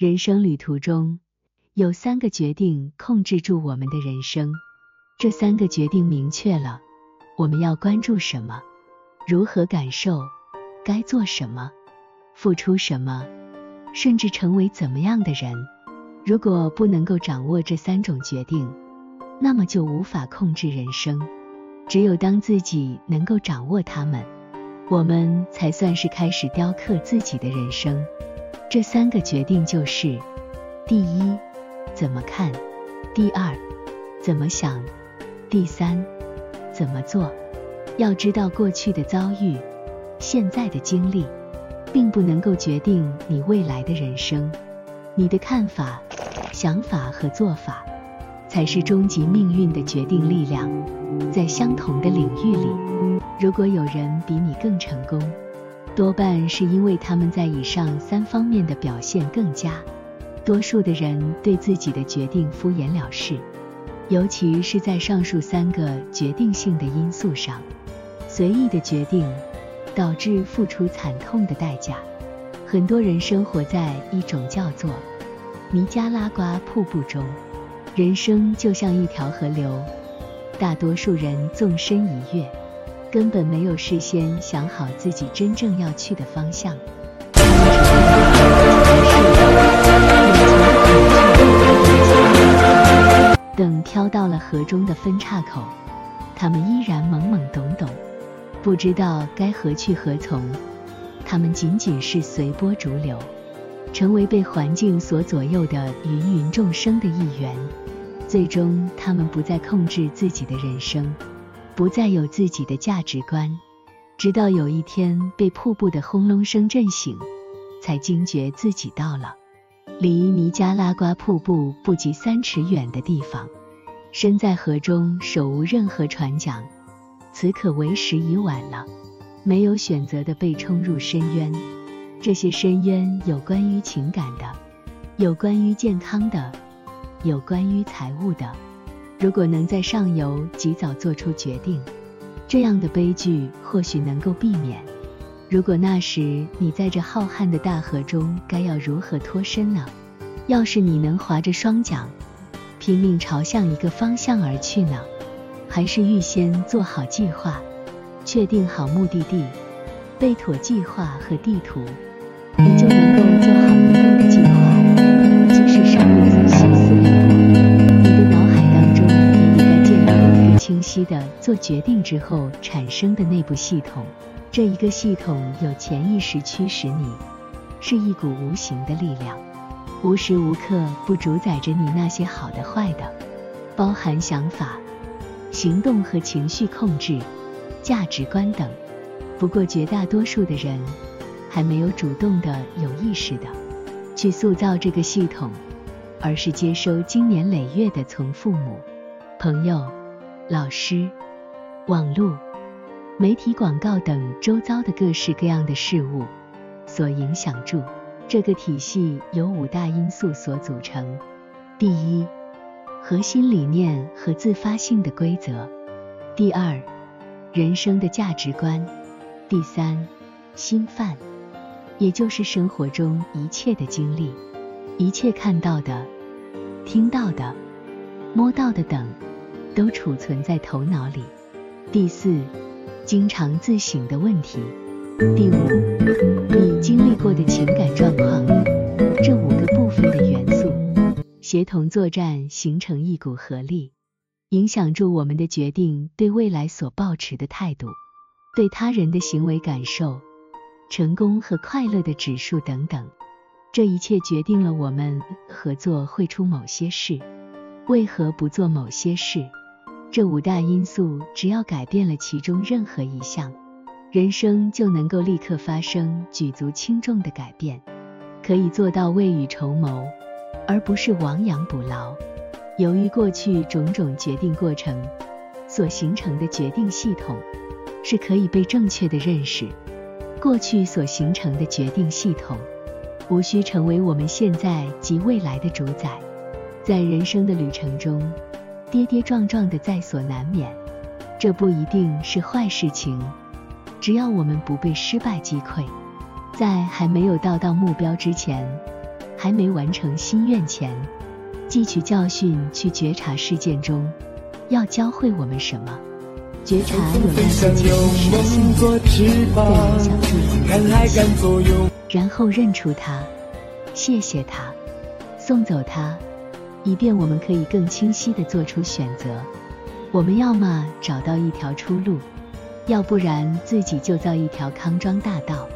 人生旅途中，有三个决定控制住我们的人生。这三个决定明确了我们要关注什么，如何感受，该做什么，付出什么，甚至成为怎么样的人。如果不能够掌握这三种决定，那么就无法控制人生。只有当自己能够掌握它们，我们才算是开始雕刻自己的人生。这三个决定就是：第一，怎么看；第二，怎么想；第三，怎么做。要知道，过去的遭遇、现在的经历，并不能够决定你未来的人生。你的看法、想法和做法，才是终极命运的决定力量。在相同的领域里，如果有人比你更成功，多半是因为他们在以上三方面的表现更佳。多数的人对自己的决定敷衍了事，尤其是在上述三个决定性的因素上，随意的决定导致付出惨痛的代价。很多人生活在一种叫做尼加拉瓜瀑布中，人生就像一条河流，大多数人纵身一跃，根本没有事先想好自己真正要去的方向。等飘到了河中的分岔口，他们依然懵懵懂懂，不知道该何去何从。他们仅仅是随波逐流，成为被环境所左右的芸芸众生的一员。最终，他们不再控制自己的人生，不再有自己的价值观，直到有一天被瀑布的轰隆声震醒，才惊觉自己到了离尼加拉瓜瀑布不及三尺远的地方，身在河中，手无任何船桨，此刻为时已晚了。没有选择的被冲入深渊，这些深渊有关于情感的，有关于健康的，有关于财务的。如果能在上游及早做出决定，这样的悲剧或许能够避免。如果那时你在这浩瀚的大河中，该要如何脱身呢？要是你能划着双桨，拼命朝向一个方向而去呢？还是预先做好计划？确定好目的地，备妥计划和地图，的做决定之后产生的内部系统。这一个系统有潜意识驱使你，是一股无形的力量，无时无刻不主宰着你那些好的坏的，包含想法、行动和情绪控制。价值观等，不过绝大多数的人还没有主动的、有意识的去塑造这个系统，而是接收经年累月的从父母、朋友、老师、网络、媒体广告等周遭的各式各样的事物所影响住。这个体系由五大因素所组成：第一，核心理念和自发性的规则；第二，人生的价值观，第三，心范，也就是生活中一切的经历，一切看到的、听到的、摸到的等，都储存在头脑里。第四，经常自省的问题。第五，你经历过的情感状况。这五个部分的元素协同作战，形成一股合力。影响住我们的决定，对未来所抱持的态度，对他人的行为感受、成功和快乐的指数等等，这一切决定了我们合作会出某些事，为何不做某些事。这五大因素，只要改变了其中任何一项，人生就能够立刻发生举足轻重的改变，可以做到未雨绸缪，而不是亡羊补牢。由于过去种种决定过程所形成的决定系统是可以被正确的认识，过去所形成的决定系统无需成为我们现在及未来的主宰。在人生的旅程中，跌跌撞撞的在所难免，这不一定是坏事情，只要我们不被失败击溃，在还没有到达目标之前，还没完成心愿前，汲取教训，去觉察事件中要教会我们什么。觉察有让自己实现的，再影响自己的，然后认出他，谢谢他，送走它，以便我们可以更清晰地做出选择。我们要么找到一条出路，要不然自己就造一条康庄大道。